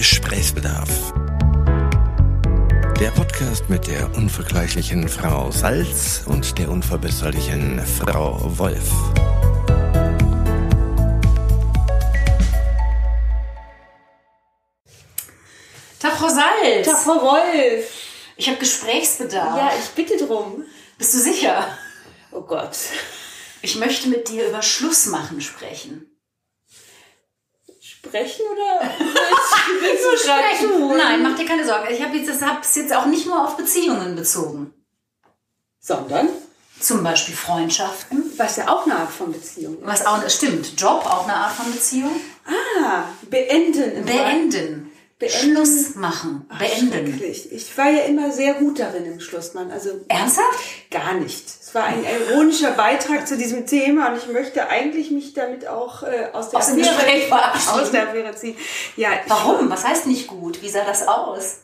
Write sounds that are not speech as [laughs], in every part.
Gesprächsbedarf. Der Podcast mit der unvergleichlichen Frau Salz und der unverbesserlichen Frau Wolf. Tag, Frau Salz. Tag, Frau Wolf. Ich habe Gesprächsbedarf. Ja, ich bitte drum. Bist du sicher? Oh Gott. Ich möchte mit dir über Schlussmachen sprechen. Sprechen oder? [laughs] Willst du sprechen? Nein, mach dir keine Sorgen. Ich habe jetzt, das hab's jetzt auch nicht nur auf Beziehungen bezogen. Sondern? Zum Beispiel Freundschaften. Was ja auch eine Art von Beziehung ist. Was auch, stimmt. Job, auch eine Art von Beziehung. Ah, beenden. Im Beenden. Beenden. Schluss machen. Ach, Beenden. Ich war ja immer sehr gut darin im Schlussmann. Also Ernsthaft? gar nicht. Es war ein ironischer Beitrag zu diesem Thema und ich möchte eigentlich mich damit auch äh, aus der Aus dem Gespräch verabschieden. aus der Affäre ziehen. Ja, Warum? Was heißt nicht gut? Wie sah das aus?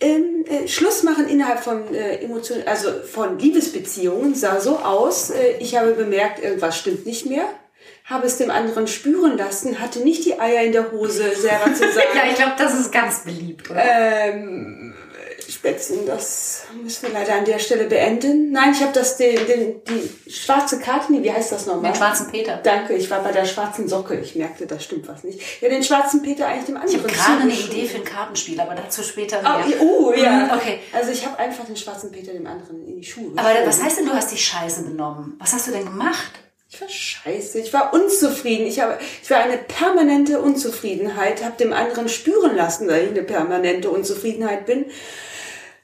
Ähm, äh, Schluss machen innerhalb von äh, Emotionen, also von Liebesbeziehungen sah so aus, äh, ich habe bemerkt, irgendwas stimmt nicht mehr, habe es dem anderen spüren lassen, hatte nicht die Eier in der Hose, selber zu [laughs] sagen, Ja, ich glaube, das ist ganz beliebt, oder? ähm, Spätzchen, das müssen wir leider an der Stelle beenden. Nein, ich habe das, den, den, die schwarze Karte, nee, wie heißt das nochmal? Den schwarzen Peter. Danke, ich war bei der schwarzen Socke. Ich merkte, da stimmt was nicht. Ja, den schwarzen Peter eigentlich dem Ich anderen. habe gerade eine. Idee für ein Kartenspiel, aber dazu später Oh, mehr. oh ja. Mhm, okay. Also ich habe einfach den schwarzen Peter dem anderen in die Schuhe Aber was heißt denn, du hast dich scheiße benommen? Was hast du denn gemacht? Ich war scheiße, ich war unzufrieden. Ich, habe, ich war eine permanente Unzufriedenheit, habe dem anderen spüren lassen, dass ich eine permanente Unzufriedenheit bin,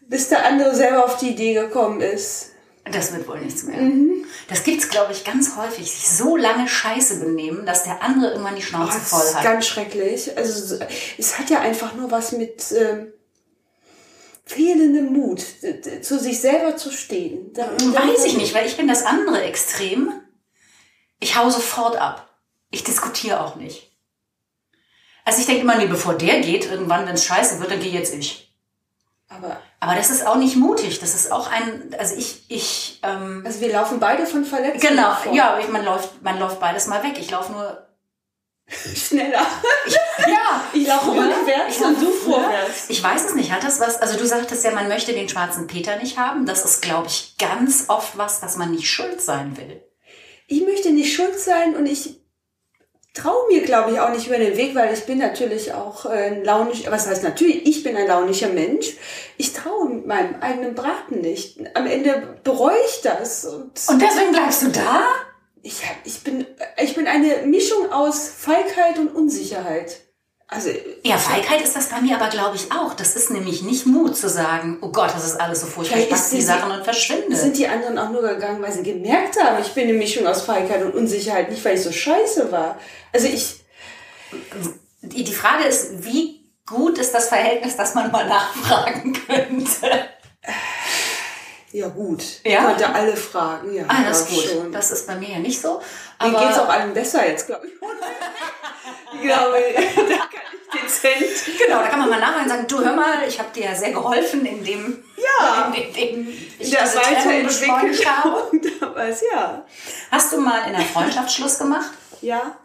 bis der andere selber auf die Idee gekommen ist. Das wird wohl nichts mehr. Mhm. Das gibt's, glaube ich, ganz häufig. Sich so lange scheiße benehmen, dass der andere irgendwann die Schnauze Oh, das voll ist hat. ganz schrecklich. Also es hat ja einfach nur was mit ähm, fehlendem Mut, zu sich selber zu stehen. Da- Weiß ich nicht, weil ich bin das andere Extrem. Ich hau sofort ab. Ich diskutiere auch nicht. Also ich denke immer, nee, bevor der geht, irgendwann, wenn es scheiße wird, dann gehe jetzt ich. Aber Aber das ist auch nicht mutig. Das ist auch ein, also ich, ich, ähm, also wir laufen beide von Verletzungen genau, davon. ja, ich, man läuft, man läuft beides mal weg. Ich laufe nur, [laughs] schneller. ja, Ich laufe rückwärts ich und du vorwärts. Ich weiß es nicht. Hat das was? Also du sagtest ja, man möchte den schwarzen Peter nicht haben. Das ist, glaube ich, ganz oft was, dass man nicht schuld sein will. Ich möchte nicht schuld sein und ich traue mir, glaube ich, auch nicht über den Weg, weil ich bin natürlich auch äh, ein launisch, was heißt natürlich, ich bin ein launischer Mensch. Ich traue meinem eigenen Braten nicht. Am Ende bereue ich das. Und, Und deswegen bleibst du da? ich, ich, bin, ich bin eine Mischung aus Feigheit und Unsicherheit. Also, Ja, Feigheit ist das bei mir aber, glaube ich, auch. Das ist nämlich nicht Mut zu sagen, oh Gott, das ist alles so furchtbar, ich Vielleicht pack ist die Sachen und verschwinde. sind die anderen auch nur gegangen, weil sie gemerkt haben, ich bin eine Mischung aus Feigheit und Unsicherheit, nicht weil ich so scheiße war. Also ich, Die die Frage ist, wie gut ist das Verhältnis, dass man mal nachfragen [laughs] könnte? Ja gut, Ja? ich konnte alle fragen. Ja, Ah, das ist gut. Schon. Das ist bei mir ja nicht so. Mir Aber geht's auch allen besser jetzt, glaube ich. [laughs] ich glaube, [laughs] da kann ich dezent. genau, da kann man mal nachfragen und sagen, du hör mal, ich habe dir ja sehr geholfen, indem, Ja. in dem ich Der diese habe. [laughs] Damals, ja. Hast du mal in der Freundschaft Schluss gemacht? Ja.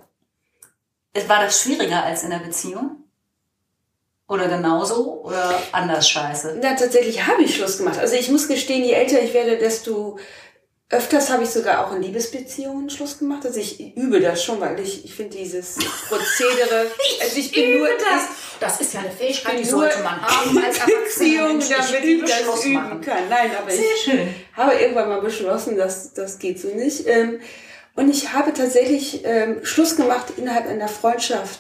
War das schwieriger als in der Beziehung? Oder genauso? Oder anders scheiße? Na, tatsächlich habe ich Schluss gemacht. Also ich muss gestehen, je älter ich werde, desto öfters habe ich sogar auch in Liebesbeziehungen Schluss gemacht. Also ich übe das schon, weil ich, ich finde dieses Prozedere, [laughs] also ich bin nur, Das ist ja eine Fähigkeit, die sollte man haben als Beziehung, damit ich das üben machen. kann. Nein, aber Sehr ich schön. habe irgendwann mal beschlossen, dass das geht so nicht. Ähm, und ich habe tatsächlich ähm, Schluss gemacht innerhalb einer Freundschaft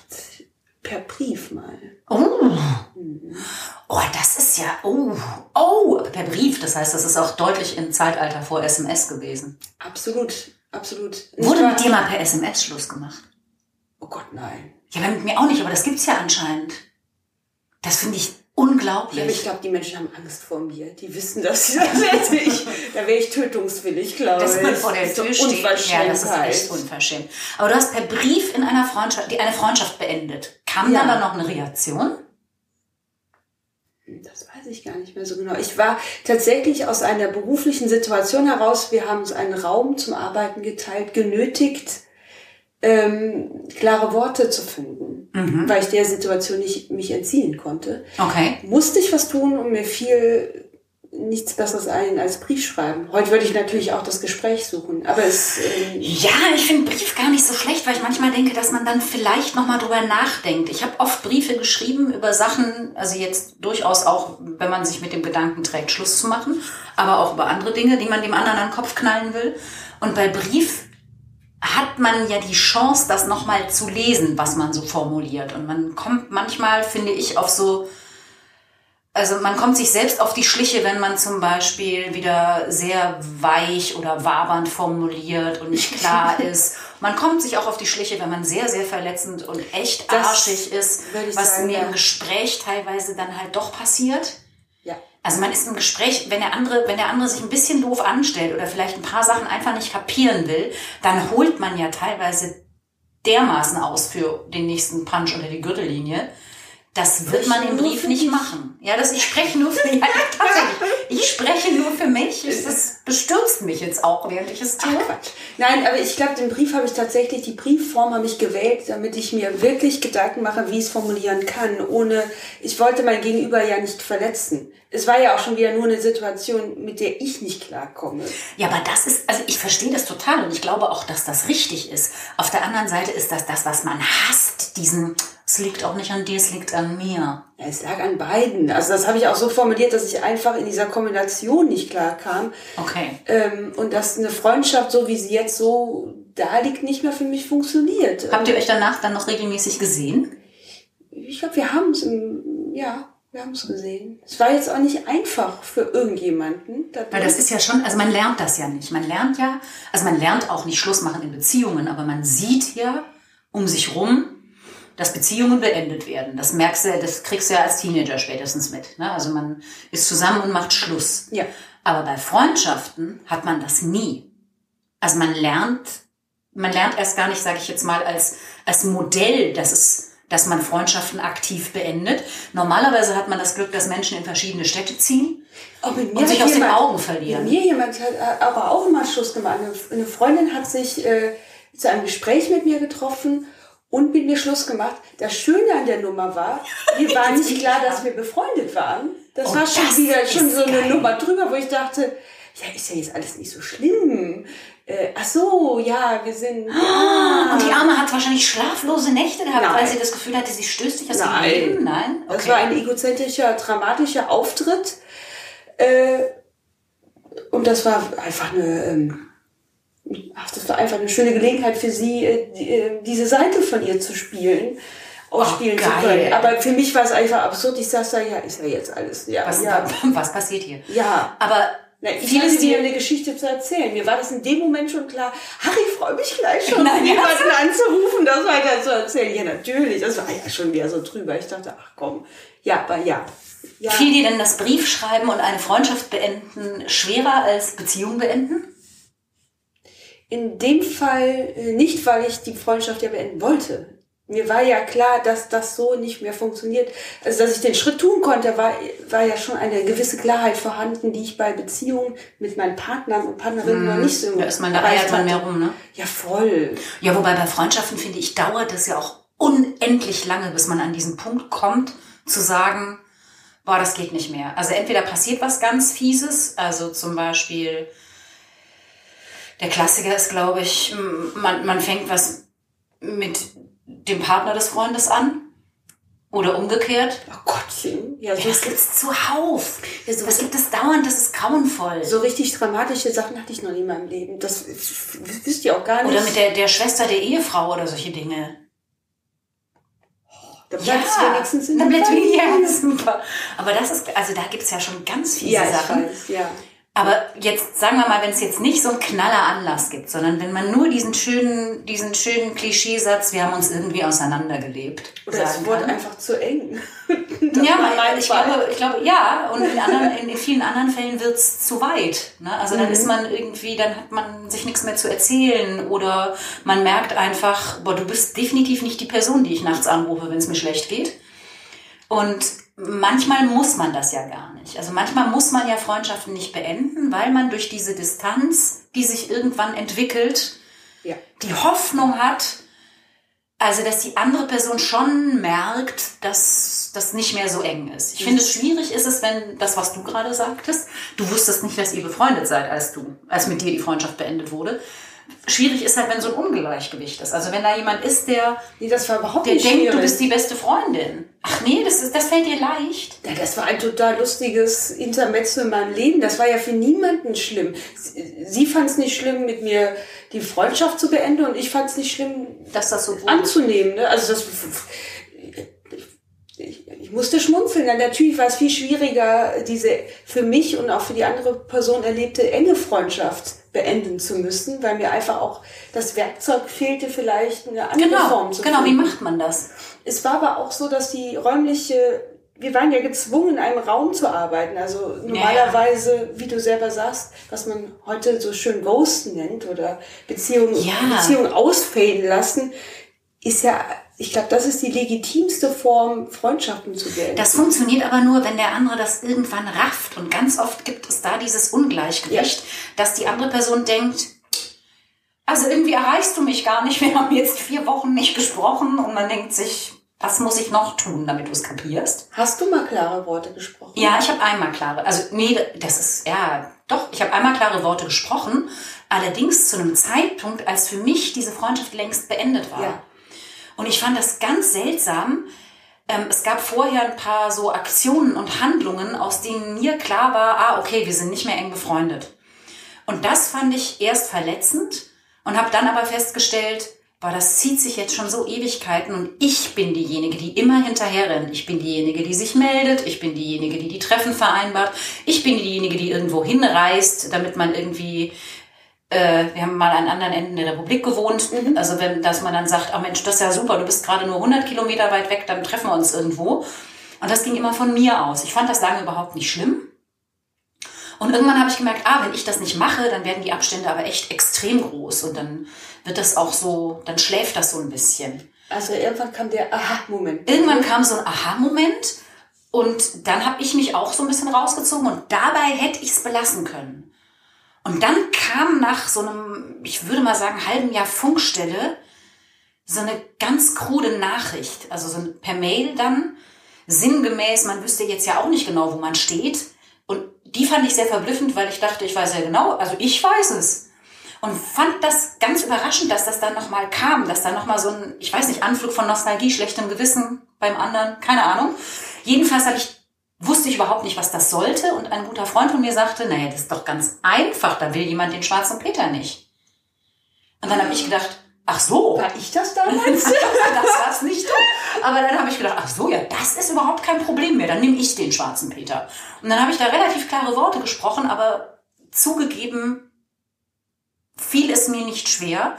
per Brief mal. Oh. oh, das ist ja, oh, oh, per Brief. Das heißt, das ist auch deutlich im Zeitalter vor SMS gewesen. Absolut, absolut. Wurde mit dir mal per SMS Schluss gemacht? Oh Gott, nein. Ja, mit mir auch nicht, aber das gibt's ja anscheinend. Das finde ich Ja, aber ich unglaublich. glaube, die Menschen haben Angst vor mir. Die wissen, dass ich, das hätte [laughs] ich, da wäre ich tötungswillig, glaube ich. Dass man vor der Das ist Tür steht. Ja, das ist echt unverschämt. Aber du hast per Brief in einer Freundschaft, die eine Freundschaft beendet. Kam Ja. dann da noch eine Reaktion? Das weiß ich gar nicht mehr so genau. Ich war tatsächlich aus einer beruflichen Situation heraus, wir haben uns einen Raum zum Arbeiten geteilt, genötigt, ähm, klare Worte zu finden, weil ich der Situation nicht mich entziehen konnte. Okay. Musste ich was tun und mir fiel nichts Besseres ein als Brief. Heute würde ich natürlich auch das Gespräch suchen, aber es ähm, Ja, ich finde Brief gar nicht so schlecht, weil ich manchmal denke, dass man dann vielleicht nochmal drüber nachdenkt. Ich habe oft Briefe geschrieben über Sachen, also jetzt durchaus auch, wenn man sich mit dem Gedanken trägt, Schluss zu machen, aber auch über andere Dinge, die man dem anderen an den Kopf knallen will. Und bei Brief hat man ja die Chance, das nochmal zu lesen, was man so formuliert. Und man kommt manchmal, finde ich, auf so also man kommt sich selbst auf die Schliche, wenn man zum Beispiel wieder sehr weich oder wabernd formuliert und nicht klar [laughs] ist. Man kommt sich auch auf die Schliche, wenn man sehr, sehr verletzend und echt Das arschig ist, was sagen, mir ja. im Gespräch teilweise dann halt doch passiert. ja. Also man ist im Gespräch, wenn der andere, wenn der andere sich ein bisschen doof anstellt oder vielleicht ein paar Sachen einfach nicht kapieren will, dann holt man ja teilweise dermaßen aus für den nächsten Punch unter die Gürtellinie. Das wird Ich man im Brief nicht machen. Ja, das ich spreche nur für [laughs] mich. Ich spreche nur für mich. Das bestürzt mich jetzt auch, während ich es tue. Nein, aber ich glaube, den Brief habe ich tatsächlich, die Briefform habe ich gewählt, damit ich mir wirklich Gedanken mache, wie ich es formulieren kann, ohne, ich wollte mein Gegenüber ja nicht verletzen. Es war ja auch schon wieder nur eine Situation, mit der ich nicht klarkomme. Ja, aber das ist, also ich verstehe das total und ich glaube auch, dass das richtig ist. Auf der anderen Seite ist das das, was man hasst, diesen, es liegt auch nicht an dir, es liegt an mir. Ja, es lag an beiden. Also das habe ich auch so formuliert, dass ich einfach in dieser Kombination nicht klar kam. Okay. Ähm, und dass eine Freundschaft, so wie sie jetzt so da liegt, nicht mehr für mich funktioniert. Habt ihr euch danach dann noch regelmäßig gesehen? Ich glaube, wir haben es, ja, wir haben es gesehen. Es war jetzt auch nicht einfach für irgendjemanden. dadurch. Weil das ist ja schon, also man lernt das ja nicht. Man lernt ja, also man lernt auch nicht Schluss machen in Beziehungen, aber man sieht ja um sich rum, dass Beziehungen beendet werden. Das merkst du, das kriegst du ja als Teenager spätestens mit. Ne? Also man ist zusammen und macht Schluss. Ja. Aber bei Freundschaften hat man das nie. Also man lernt, man lernt erst gar nicht, sage ich jetzt mal, als, als Modell, dass es dass man Freundschaften aktiv beendet. Normalerweise hat man das Glück, dass Menschen in verschiedene Städte ziehen Oh, mit mir und sich aus den jemand- Augen verlieren. Mit mir jemand hat aber auch immer Schluss gemacht. Eine- Eine Freundin hat sich äh, zu einem Gespräch mit mir getroffen und mit mir Schluss gemacht. Das Schöne an der Nummer war, mir war nicht klar, dass wir befreundet waren. Das Oh, war schon das wieder schon so eine geil. Nummer drüber, wo ich dachte, ja, ist ja jetzt alles nicht so schlimm. Äh, ach so, ja, wir sind. Ah, Und die Arme hat wahrscheinlich schlaflose Nächte gehabt, Nein. weil sie das Gefühl hatte, sie stößt sich aus dem Nein. Leben. Nein? Das war ein egozentrischer, dramatischer Auftritt. Äh, und das war einfach eine, ähm, ach, das war einfach eine schöne Gelegenheit für sie, äh, äh, diese Seite von ihr zu spielen, ausspielen zu geil. können. Aber für mich war es einfach absurd. Ich saß da, ja, ist ja jetzt alles. Ja, was, ja. [laughs] was passiert hier? ja. Aber Na, ich vieles hatte dir eine Geschichte zu erzählen. Mir war das in dem Moment schon klar. Ich freue mich gleich schon, [laughs] Nein, ja. jemanden anzurufen, das weiter zu erzählen. Ja, natürlich. Das war ja schon wieder so drüber. Ich dachte, ach komm. Ja, aber ja. ja. fiel dir denn das Briefschreiben und eine Freundschaft beenden schwerer als Beziehung beenden? In dem Fall äh, nicht, weil ich die Freundschaft ja beenden wollte. Mir war ja klar, dass das so nicht mehr funktioniert. Also, dass ich den Schritt tun konnte, war, war ja schon eine gewisse Klarheit vorhanden, die ich bei Beziehungen mit meinen Partnern und Partnerinnen noch nicht so Da ist man, da eiert man mehr rum, ne? Ja, voll. Ja, wobei bei Freundschaften, finde ich, dauert es ja auch unendlich lange, bis man an diesen Punkt kommt, zu sagen, boah, das geht nicht mehr. Also entweder passiert was ganz Fieses, also zum Beispiel, der Klassiker ist, glaube ich, man, man fängt was mit dem Partner des Freundes an oder umgekehrt. Oh Gottchen. Ja, so, Ja, das gibt's zuhauf. Ja, so- das gibt es dauernd, das ist grauenvoll. so richtig dramatische Sachen hatte ich noch nie in meinem Leben. Das w- wisst ihr auch gar nicht. Oder mit der, der Schwester der Ehefrau oder solche Dinge. da bleibt es wenigstens in dann der bleibt [laughs] ja, super. Aber das ist, also da gibt's ja schon ganz viele Ja, ich Sachen. weiß, ja. Aber jetzt sagen wir mal, wenn es jetzt nicht so einen knaller Anlass gibt, sondern wenn man nur diesen schönen, diesen schönen Klischeesatz, wir haben uns irgendwie auseinandergelebt. Oder es wurde einfach zu eng. [laughs] Ja, ich glaube, ich glaube, ja, und in, anderen, in, vielen anderen Fällen wird's zu weit. Ne? Also dann ist man irgendwie, dann hat man sich nichts mehr zu erzählen oder man merkt einfach, boah, du bist definitiv nicht die Person, die ich nachts anrufe, wenn es mir schlecht geht. Und manchmal muss man das ja gar nicht. Also manchmal muss man ja Freundschaften nicht beenden, weil man durch diese Distanz, die sich irgendwann entwickelt, Ja. die Hoffnung hat, Also, dass die andere Person schon merkt, dass das nicht mehr so eng ist. Ich finde, es schwierig ist es, wenn das, was du gerade sagtest, du wusstest nicht, dass ihr befreundet seid, als du, als mit dir die Freundschaft beendet wurde. Schwierig ist halt, wenn so ein Ungleichgewicht ist. Also wenn da jemand ist, der, Nee, das war überhaupt der nicht denkt, schwierig. du bist die beste Freundin. Ach nee, das, ist, das fällt dir leicht. Ja, das war ein total lustiges Intermezzo in meinem Leben. Das war ja für niemanden schlimm. Sie, sie fand es nicht schlimm, mit mir die Freundschaft zu beenden und ich fand es nicht schlimm, Dass das so anzunehmen. Ne? Also das, ich, musste schmunzeln. Dann natürlich war es viel schwieriger, diese für mich und auch für die andere Person erlebte enge Freundschaft beenden zu müssen, weil mir einfach auch das Werkzeug fehlte, vielleicht eine andere Genau, Form zu genau. Wie finden. macht man das? Es war aber auch so, dass die räumliche, wir waren ja gezwungen, in einem Raum zu arbeiten. Also normalerweise, wie du selber sagst, was man heute so schön Ghosten nennt oder Beziehungen, Ja. Beziehungen ausfaden lassen, ist ja, ich glaube, das ist die legitimste Form, Freundschaften zu beenden. Das funktioniert aber nur, wenn der andere das irgendwann rafft. Und ganz oft gibt es da dieses Ungleichgewicht, dass die andere Person denkt, also irgendwie erreichst du mich gar nicht. Wir haben jetzt vier Wochen nicht gesprochen und man denkt sich, was muss ich noch tun, damit du es kapierst? Hast du mal klare Worte gesprochen? Ja, ich habe einmal klare, also nee, das ist, ja, doch, ich habe einmal klare Worte gesprochen, allerdings zu einem Zeitpunkt, als für mich diese Freundschaft längst beendet war. Ja. Und ich fand das ganz seltsam. Ähm, es gab vorher ein paar so Aktionen und Handlungen, aus denen mir klar war, ah, okay, wir sind nicht mehr eng befreundet. Und das fand ich erst verletzend und habe dann aber festgestellt, boah, das zieht sich jetzt schon so Ewigkeiten und ich bin diejenige, die immer hinterher rennt. Ich bin diejenige, die sich meldet. Ich bin diejenige, die die Treffen vereinbart. Ich bin diejenige, die irgendwo hinreist, damit man irgendwie äh, wir haben mal an anderen Enden der Republik gewohnt, also wenn, dass man dann sagt, oh Mensch, das ist ja super, du bist gerade nur 100 Kilometer weit weg, dann treffen wir uns irgendwo. Und das ging immer von mir aus. Ich fand das lange überhaupt nicht schlimm. Und irgendwann habe ich gemerkt, ah, wenn ich das nicht mache, dann werden die Abstände aber echt extrem groß und dann wird das auch so, dann schläft das so ein bisschen. Also irgendwann kam der Aha-Moment. Irgendwann kam so ein Aha-Moment und dann habe ich mich auch so ein bisschen rausgezogen und dabei hätte ich es belassen können. Und dann kam nach so einem, ich würde mal sagen, halben Jahr Funkstelle so eine ganz krude Nachricht, also so per Mail dann, sinngemäß, man wüsste jetzt ja auch nicht genau, wo man steht. Und die fand ich sehr verblüffend, weil ich dachte, ich weiß ja genau, also ich weiß es. Und fand das ganz überraschend, dass das dann nochmal kam, dass da nochmal so ein, ich weiß nicht, Anflug von Nostalgie, schlechtem Gewissen beim anderen, keine Ahnung. Jedenfalls habe ich, wusste ich überhaupt nicht, was das sollte. Und ein guter Freund von mir sagte, naja, das ist doch ganz einfach, da will jemand den schwarzen Peter nicht. Und dann habe ich gedacht, ach so. War ich das damals? [laughs] das war's nicht du. Aber dann habe ich gedacht, ach so, ja, das ist überhaupt kein Problem mehr. Dann nehme ich den schwarzen Peter. Und dann habe ich da relativ klare Worte gesprochen, aber zugegeben fiel es mir nicht schwer,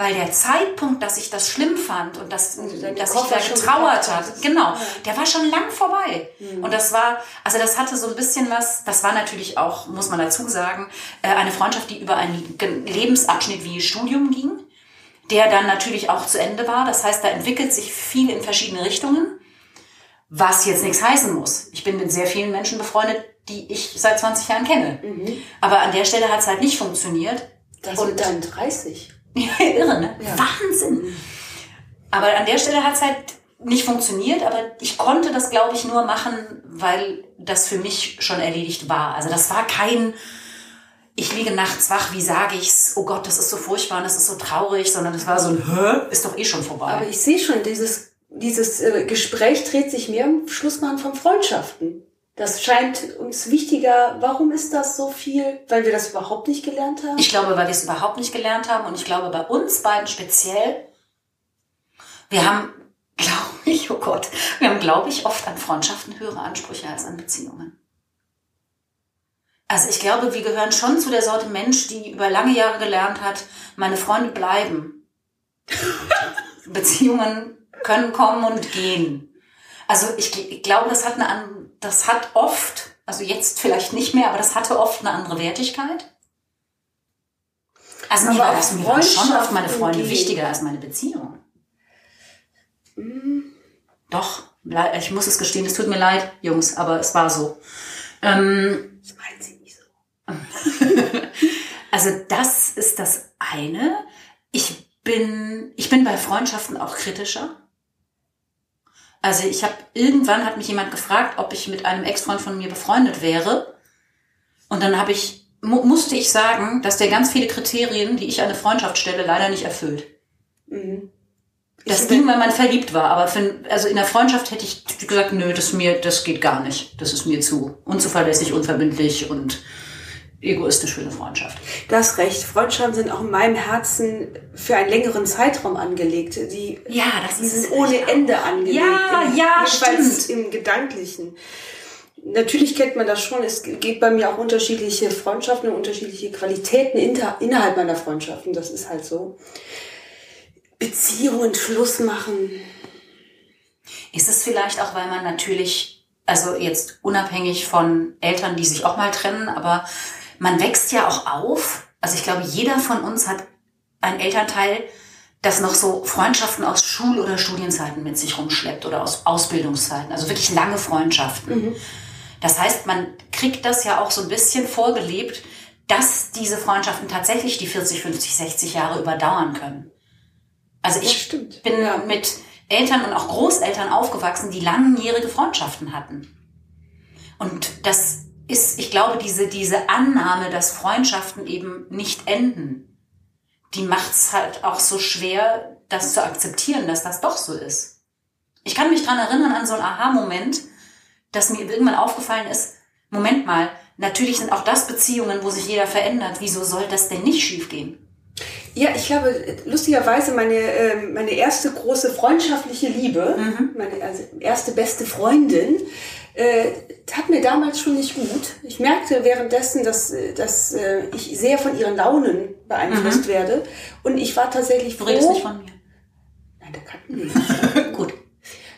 weil der Zeitpunkt, dass ich das schlimm fand und dass, deine dass ich da getrauert hat, genau, der war schon lang vorbei. Mhm. Und das war, also das hatte so ein bisschen was, das war natürlich auch, muss man dazu sagen, äh, eine Freundschaft, die über einen Lebensabschnitt wie Studium ging, der dann natürlich auch zu Ende war. Das heißt, da entwickelt sich viel in verschiedene Richtungen, was jetzt nichts heißen muss. Ich bin mit sehr vielen Menschen befreundet, die ich seit 20 Jahren kenne. Aber an der Stelle hat es halt nicht funktioniert. Das Und- dann 30. [laughs] Irre, ne? Ja. Wahnsinn. Aber an der Stelle hat es halt nicht funktioniert, aber ich konnte das, glaube ich, nur machen, weil das für mich schon erledigt war. Also das war kein, ich liege nachts wach, wie sage ich's? Oh Gott, das ist so furchtbar und das ist so traurig, sondern das war so ein, hä? Ist doch eh schon vorbei. Aber ich sehe schon, dieses, dieses äh, Gespräch dreht sich mehr im Schlussmann von Freundschaften. Das scheint uns wichtiger. Warum ist das so viel? Weil wir das überhaupt nicht gelernt haben? Ich glaube, weil wir es überhaupt nicht gelernt haben und ich glaube, bei uns beiden speziell, wir haben, glaube [laughs] ich, oh Gott, wir haben, glaube ich, oft an Freundschaften höhere Ansprüche als an Beziehungen. Also ich glaube, wir gehören schon zu der Sorte Mensch, die über lange Jahre gelernt hat, meine Freunde bleiben. [laughs] Beziehungen können kommen und gehen. Also ich, ich glaube, das hat eine das hat oft, also jetzt vielleicht nicht mehr, aber das hatte oft eine andere Wertigkeit. Also mir war das mir waren schon oft meine Freunde gehen. wichtiger als meine Beziehung. Doch, le- ich muss es gestehen, es tut mir leid, Jungs, aber es war so. Ähm, Das meint sie nicht so. [laughs] also das ist das eine. Ich bin, ich bin bei Freundschaften auch kritischer. Also ich habe irgendwann hat mich jemand gefragt, ob ich mit einem Ex-Freund von mir befreundet wäre. Und dann habe ich mu musste ich sagen, dass der ganz viele Kriterien, die ich an eine Freundschaft stelle, leider nicht erfüllt. Mhm. Das ging, weil man verliebt war, aber für, also in der Freundschaft hätte ich gesagt, nö, das mir, das geht gar nicht. Das ist mir zu unzuverlässig, unverbindlich und egoistisch für eine Freundschaft. Du hast recht. Freundschaften sind auch in meinem Herzen für einen längeren Zeitraum angelegt. Die, Ja, das die ist sind ohne Ende angelegt. Ja, Im- ja, stimmt. Im Gedanklichen. Natürlich kennt man das schon. Es geht bei mir auch unterschiedliche Freundschaften und unterschiedliche Qualitäten inter, innerhalb meiner Freundschaften. Das ist halt so. Beziehungen Schluss machen. Ist es vielleicht auch, weil man natürlich, also jetzt unabhängig von Eltern, die sich auch mal trennen, aber man wächst ja auch auf. Also ich glaube, jeder von uns hat ein Elternteil, das noch so Freundschaften aus Schul- oder Studienzeiten mit sich rumschleppt oder aus Ausbildungszeiten. Also wirklich lange Freundschaften. Das heißt, man kriegt das ja auch so ein bisschen vorgelebt, dass diese Freundschaften tatsächlich die 40, 50, 60 Jahre überdauern können. Also ich bin Ja. mit Eltern und auch Großeltern aufgewachsen, die langjährige Freundschaften hatten. Und das ist, ich glaube, diese, diese Annahme, dass Freundschaften eben nicht enden, die macht's halt auch so schwer, das zu akzeptieren, dass das doch so ist. Ich kann mich dran erinnern an so einen Aha-Moment, dass mir irgendwann aufgefallen ist, Moment mal, natürlich sind auch das Beziehungen, wo sich jeder verändert. Wieso soll das denn nicht schiefgehen? Ja, ich glaube, lustigerweise meine, ähm, meine erste große freundschaftliche Liebe, meine also erste beste Freundin, äh, tat mir damals schon nicht gut. Ich merkte währenddessen, dass, äh, dass äh, ich sehr von ihren Launen beeinflusst werde. Und ich war tatsächlich Du froh. redest nicht von mir. Nein, da kannten wir nicht. [laughs] Gut.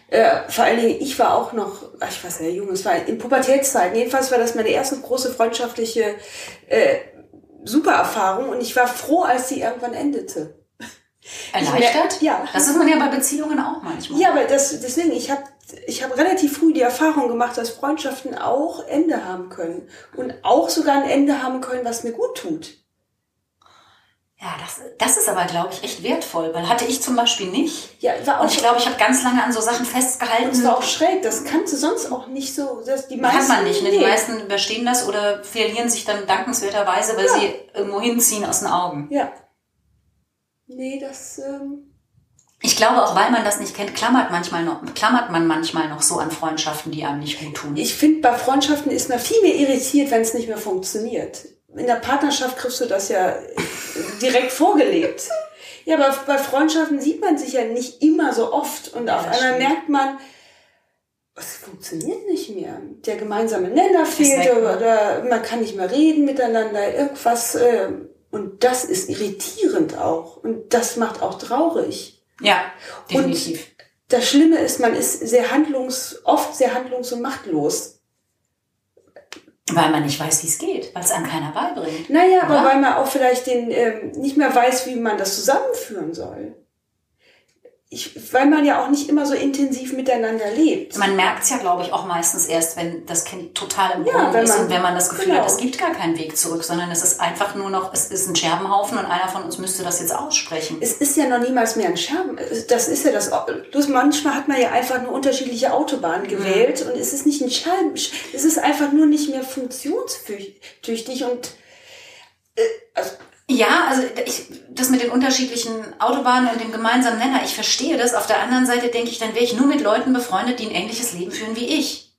Äh, vor allen Dingen, ich war auch noch, ach, ich war sehr jung, es war in Pubertätszeiten. Jedenfalls war das meine erste große freundschaftliche äh, super Erfahrung und ich war froh, als sie irgendwann endete. Erleichtert? Ja. Das ist man ja bei Beziehungen auch manchmal. Ja, aber das, deswegen, ich habe ich hab relativ früh die Erfahrung gemacht, dass Freundschaften auch Ende haben können. Und auch sogar ein Ende haben können, was mir gut tut. Ja, das, das ist aber, glaube ich, echt wertvoll, weil hatte ich zum Beispiel nicht. Ja, war auch, Und ich glaube, ich habe ganz lange an so Sachen festgehalten. das war auch schräg. Das kannst du sonst auch nicht so. Dass die meisten, Kann man nicht, ne? Die meisten überstehen das oder verlieren sich dann dankenswerterweise, weil Ja. sie irgendwo hinziehen aus den Augen. Ja. Nee, das. Ähm, Ich glaube, auch weil man das nicht kennt, klammert manchmal noch, klammert man manchmal noch so an Freundschaften, die einem nicht gut tun. ich finde, bei Freundschaften ist man viel mehr irritiert, wenn es nicht mehr funktioniert. In der Partnerschaft kriegst du das ja direkt [laughs] vorgelebt. Ja, aber bei Freundschaften sieht man sich ja nicht immer so oft und auf das einmal stimmt. merkt man, es funktioniert nicht mehr. Der gemeinsame Nenner fehlt oder man kann nicht mehr reden miteinander, irgendwas. Äh, und das ist irritierend auch. Und das macht auch traurig. Ja, definitiv. Das Schlimme ist, man ist sehr handlungs, oft sehr handlungs- und machtlos. weil man nicht weiß, wie es geht, weil es einem keiner beibringt. Naja, aber Ja. weil man auch vielleicht den, ähm, nicht mehr weiß, wie man das zusammenführen soll. Ich, weil man ja auch nicht immer so intensiv miteinander lebt. Man merkt es ja, glaube ich, auch meistens erst, wenn das Kind total im Ja, Brunnen wenn ist man- und wenn man das Gefühl genau. hat, es gibt gar keinen Weg zurück, sondern es ist einfach nur noch, es ist ein Scherbenhaufen und einer von uns müsste das jetzt aussprechen. Es ist ja noch niemals mehr ein Scherben. Das ist ja das. Bloß manchmal hat man ja einfach eine unterschiedliche Autobahn gewählt und es ist nicht ein Scherben. Es ist einfach nur nicht mehr funktionstüchtig und äh, also, Ja, also ich, das mit den unterschiedlichen Autobahnen und dem gemeinsamen Nenner, ich verstehe das. Auf der anderen Seite denke ich, dann wäre ich nur mit Leuten befreundet, die ein ähnliches Leben führen wie ich.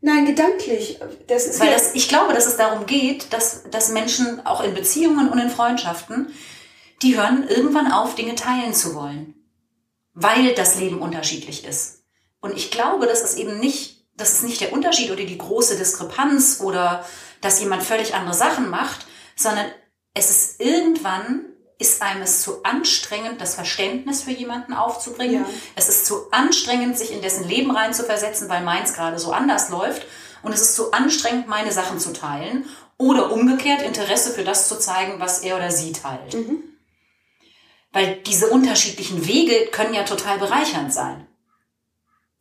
nein, gedanklich. Das ist Weil das, ich glaube, dass es darum geht, dass, dass Menschen auch in Beziehungen und in Freundschaften, die hören irgendwann auf, Dinge teilen zu wollen. Weil das Leben unterschiedlich ist. Und ich glaube, das ist eben nicht, das ist nicht der Unterschied oder die große Diskrepanz oder dass jemand völlig andere Sachen macht, sondern es ist irgendwann ist einem es zu anstrengend, das Verständnis für jemanden aufzubringen. Ja. Es ist zu anstrengend, sich in dessen Leben reinzuversetzen, weil meins gerade so anders läuft. Und es ist zu anstrengend, meine Sachen zu teilen. Oder umgekehrt Interesse für das zu zeigen, was er oder sie teilt. Weil diese unterschiedlichen Wege können ja total bereichernd sein.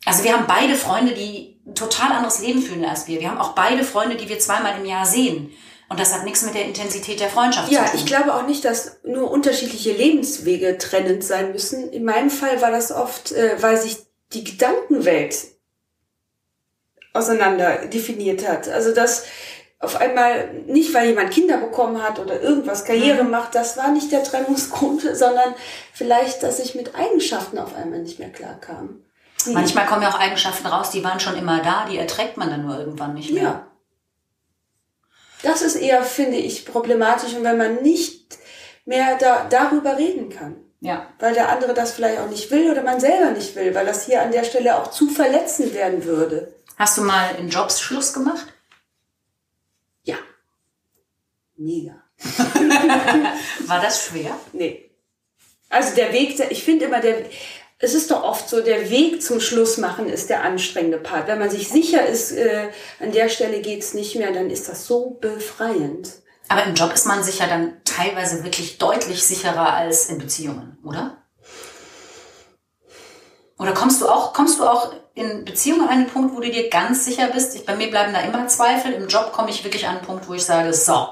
Also wir haben beide Freunde, die ein total anderes Leben führen als wir. Wir haben auch beide Freunde, die wir zweimal im Jahr sehen. Und das hat nichts mit der Intensität der Freundschaft Ja, zu tun. ich glaube auch nicht, dass nur unterschiedliche Lebenswege trennend sein müssen. In meinem Fall war das oft, äh, weil sich die Gedankenwelt auseinander definiert hat. Also dass auf einmal nicht, weil jemand Kinder bekommen hat oder irgendwas Karriere Mhm. macht, das war nicht der Trennungsgrund, [laughs] sondern vielleicht, dass ich mit Eigenschaften auf einmal nicht mehr klarkam. Die- Manchmal kommen ja auch Eigenschaften raus, die waren schon immer da, die erträgt man dann nur irgendwann nicht mehr. Ja. Das ist eher, finde ich, problematisch und wenn man nicht mehr da, darüber reden kann. Ja. Weil der andere das vielleicht auch nicht will oder man selber nicht will, weil das hier an der Stelle auch zu verletzend werden würde. Hast du mal in Jobs Schluss gemacht? Ja. Mega. [laughs] War das schwer? Nee. Also der Weg, ich finde immer, der, es ist doch oft so, der Weg zum Schluss machen ist der anstrengende Part. Wenn man sich sicher ist, äh, an der Stelle geht's nicht mehr, dann ist das so befreiend. Aber im Job ist man sich ja dann teilweise wirklich deutlich sicherer als in Beziehungen, oder? Oder kommst du auch, kommst du auch in Beziehungen an einen Punkt, wo du dir ganz sicher bist? Ich, bei mir bleiben da immer Zweifel. Im Job komme ich wirklich an einen Punkt, wo ich sage, so,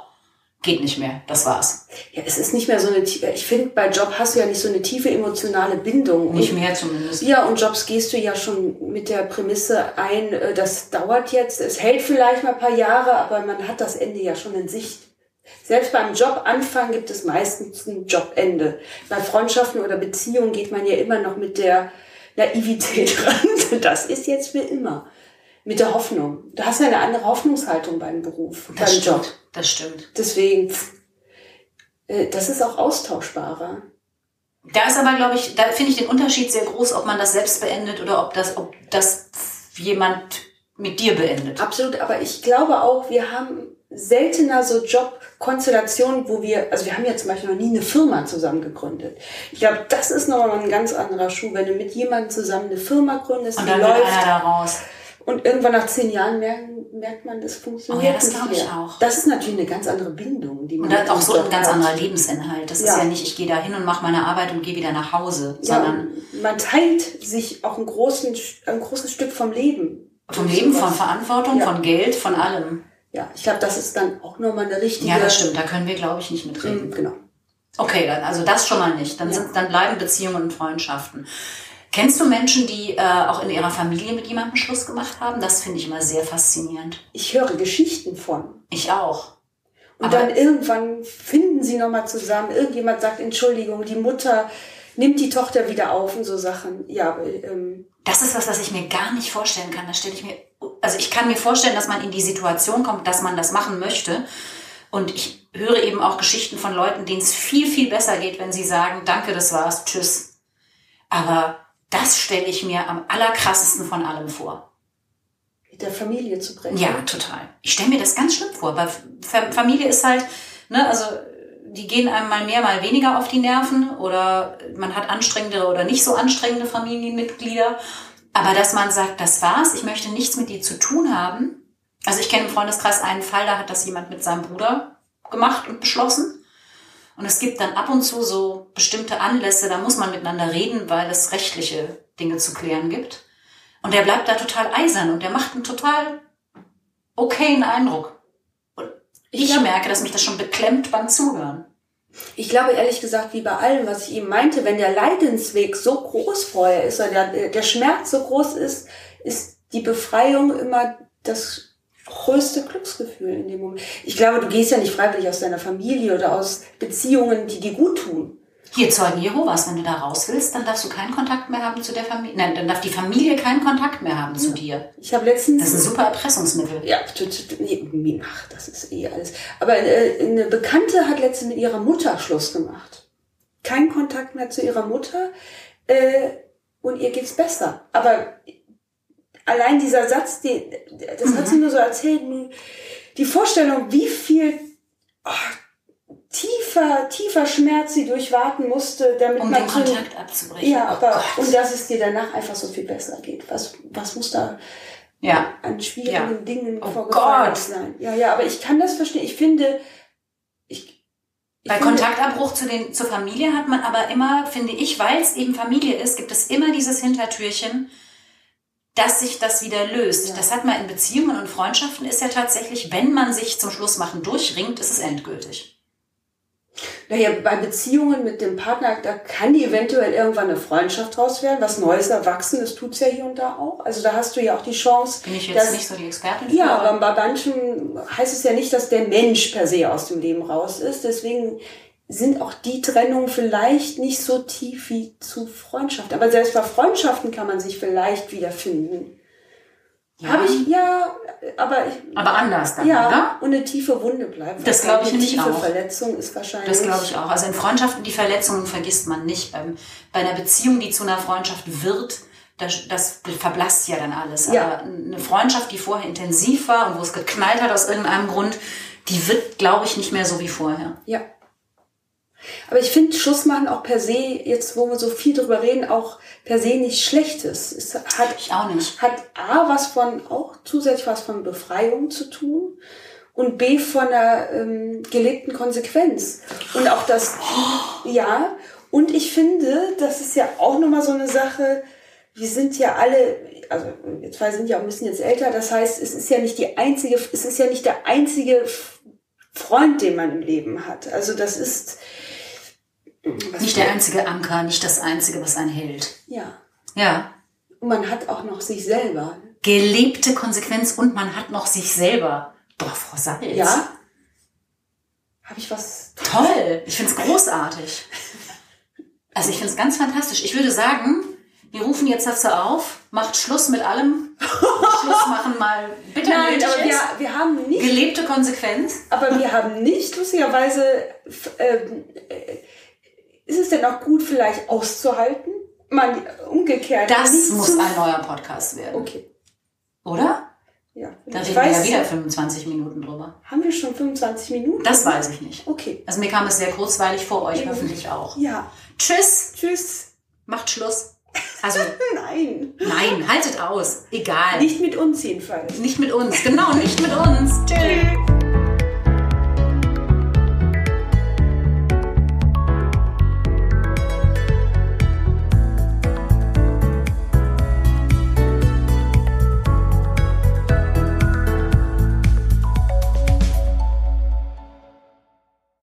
geht nicht mehr, das war's. Ja, es ist nicht mehr so eine, ich finde, bei Job hast du ja nicht so eine tiefe emotionale Bindung. Und- Nicht mehr zumindest. Ja, und Jobs gehst du ja schon mit der Prämisse ein, äh, das dauert jetzt, es hält vielleicht mal ein paar Jahre, aber man hat das Ende ja schon in Sicht. Selbst beim Jobanfang gibt es meistens ein Jobende. Bei Freundschaften oder Beziehungen geht man ja immer noch mit der Naivität [laughs] ran. Das ist jetzt für immer. Mit der Hoffnung. Du hast ja eine andere Hoffnungshaltung beim Beruf, Das beim Job. stimmt. Das stimmt. Deswegen, äh, das ist auch austauschbarer. Da ist aber, glaube ich, da finde ich den Unterschied sehr groß, ob man das selbst beendet oder ob das, ob das jemand mit dir beendet. Absolut, aber ich glaube auch, wir haben seltener so Jobkonstellationen, wo wir, also wir haben ja zum Beispiel noch nie eine Firma zusammen gegründet. Ich glaube, das ist nochmal ein ganz anderer Schuh, wenn du mit jemandem zusammen eine Firma gründest, Und die dann läuft einer da raus. Und irgendwann nach zehn Jahren merkt man, das funktioniert Oh ja, das glaube ich auch. Das ist natürlich eine ganz andere Bindung, die man Und auch so ein ganz hat. anderer Lebensinhalt. Das ist Ja. ja nicht, ich gehe da hin und mache meine Arbeit und gehe wieder nach Hause, Ja, sondern man teilt sich auch einen großen, ein großes Stück vom Leben. vom Leben, von Sowas. Verantwortung, Ja. von Geld, von allem. Ja, ich glaube, das ist dann auch nochmal eine richtige. Ja, das stimmt. Da können wir, glaube ich, nicht mitreden. Mhm, Genau. Okay, dann, also das schon mal nicht. Dann, Ja. sind, dann bleiben Beziehungen und Freundschaften. Kennst du Menschen, die äh, auch in ihrer Familie mit jemandem Schluss gemacht haben? Das finde ich immer sehr faszinierend. Ich höre Geschichten von. Ich auch. Und Aber- dann irgendwann finden sie nochmal zusammen. Irgendjemand sagt Entschuldigung, die Mutter nimmt die Tochter wieder auf und so Sachen. Ja, ähm, Das ist was, was ich mir gar nicht vorstellen kann. Das stelle ich mir, also ich kann mir vorstellen, dass man in die Situation kommt, dass man das machen möchte. Und ich höre eben auch Geschichten von Leuten, denen es viel, viel besser geht, wenn sie sagen, danke, das war's, tschüss. Aber das stelle ich mir am allerkrassesten von allem vor. mit der Familie zu brechen. Ja, total. Ich stelle mir das ganz schlimm vor, weil Fa- Familie ist halt, ne, also die gehen einem mal mehr, mal weniger auf die Nerven oder man hat anstrengendere oder nicht so anstrengende Familienmitglieder. Aber dass man sagt, das war's, ich möchte nichts mit dir zu tun haben. Also ich kenne im Freundeskreis einen Fall, da hat das jemand mit seinem Bruder gemacht und beschlossen. Und es gibt dann ab und zu so bestimmte Anlässe, da muss man miteinander reden, weil es rechtliche Dinge zu klären gibt. Und der bleibt da total eisern und der macht einen total okayen Eindruck. Und ich, Ich merke, dass mich das schon beklemmt beim Zuhören. Ich glaube ehrlich gesagt, wie bei allem, was ich eben meinte, wenn der Leidensweg so groß vorher ist, oder der, der Schmerz so groß ist, ist die Befreiung immer das größte Glücksgefühl in dem Moment. Ich glaube, du gehst ja nicht freiwillig aus deiner Familie oder aus Beziehungen, die dir gut tun. Hier Zeugen Jehovas, wenn du da raus willst, dann darfst du keinen Kontakt mehr haben zu der Familie. Nein, dann darf die Familie keinen Kontakt mehr haben zu dir. Ich habe letztens Das ist ein super Erpressungsmittel. Ja, ach, das ist eh alles. Aber äh, eine Bekannte hat letztens mit ihrer Mutter Schluss gemacht. Kein Kontakt mehr zu ihrer Mutter äh, und ihr geht's besser. Aber allein dieser Satz, die, das hat sie nur so erzählt, die Vorstellung, wie viel oh, tiefer, tiefer Schmerz sie durchwarten musste, damit Um man den zu- Kontakt abzubrechen. ja, Oh aber Gott. und dass es dir danach einfach so viel besser geht. Was, was muss da ja. an schwierigen Ja. Dingen Oh vorgefallen Gott. sein. Ja, ja, aber ich kann das verstehen. Ich finde, ich, ich Bei finde, Kontaktabbruch zu den, zur Familie hat man aber immer, finde ich, weil es eben Familie ist, gibt es immer dieses Hintertürchen. dass sich das wieder löst. Ja. Das hat man in Beziehungen und Freundschaften ist ja tatsächlich, wenn man sich zum Schluss machen durchringt, ist es endgültig. Naja, bei Beziehungen mit dem Partner, da kann eventuell irgendwann eine Freundschaft draus werden, was Neues erwachsen, das tut's ja hier und da auch. Also da hast du ja auch die Chance. Bin ich jetzt dass, nicht so die Expertin für, Ja, aber bei manchen heißt es ja nicht, dass der Mensch per se aus dem Leben raus ist. Deswegen sind auch die Trennungen vielleicht nicht so tief wie zu Freundschaften. Aber selbst bei Freundschaften kann man sich vielleicht wiederfinden. Ja. Habe ich, ja, aber ich, aber anders dann, ja, oder? und eine tiefe Wunde bleibt. Das glaube ich eine nämlich tiefe auch. Verletzung ist wahrscheinlich. Das glaube ich auch. Also in Freundschaften, die Verletzungen vergisst man nicht. Beim, bei einer Beziehung, die zu einer Freundschaft wird, das, das verblasst ja dann alles. Ja. Aber eine Freundschaft, die vorher intensiv war und wo es geknallt hat aus irgendeinem Grund, die wird, glaube ich, nicht mehr so wie vorher. Ja. Aber ich finde Schluss machen auch per se, jetzt wo wir so viel drüber reden, auch per se nicht Schlechtes. Es hat, Ich auch nicht. hat A was von, auch zusätzlich was von Befreiung zu tun und B von einer ähm, gelebten Konsequenz. Und auch das, ja, und ich finde, das ist ja auch nochmal so eine Sache, wir sind ja alle, also wir zwei sind ja auch ein bisschen jetzt älter, das heißt, es ist ja nicht die einzige, es ist ja nicht der einzige Freund, den man im Leben hat. Also das ist Nicht der einzige Anker, nicht das einzige, was einen hält. Ja. Ja. Und man hat auch noch sich selber. Gelebte Konsequenz und man hat noch sich selber. Boah, Frau Salz. Ja? Habe ich was? Toll. Ich find's großartig. Also ich find's ganz fantastisch. Ich würde sagen, wir rufen jetzt dazu auf, macht Schluss mit allem. Schluss machen mal bitte Nein, nötig aber wir, wir haben nicht, Gelebte Konsequenz. aber wir haben nicht lustigerweise, äh, ist es denn auch gut vielleicht auszuhalten? Man, umgekehrt. Das muss ein neuer Podcast werden. Okay. Oder? Ja. Da ich reden wir ja wieder 25 Minuten drüber. haben wir schon 25 Minuten? Das weiß ich nicht. Okay. Also mir kam es sehr kurzweilig vor, euch hoffentlich auch. Ja. Tschüss. Tschüss. Macht Schluss. [laughs] Also, Nein. nein, haltet aus. Egal. Nicht mit uns jedenfalls. Nicht mit uns. Genau, nicht mit uns. [laughs] Tschüss.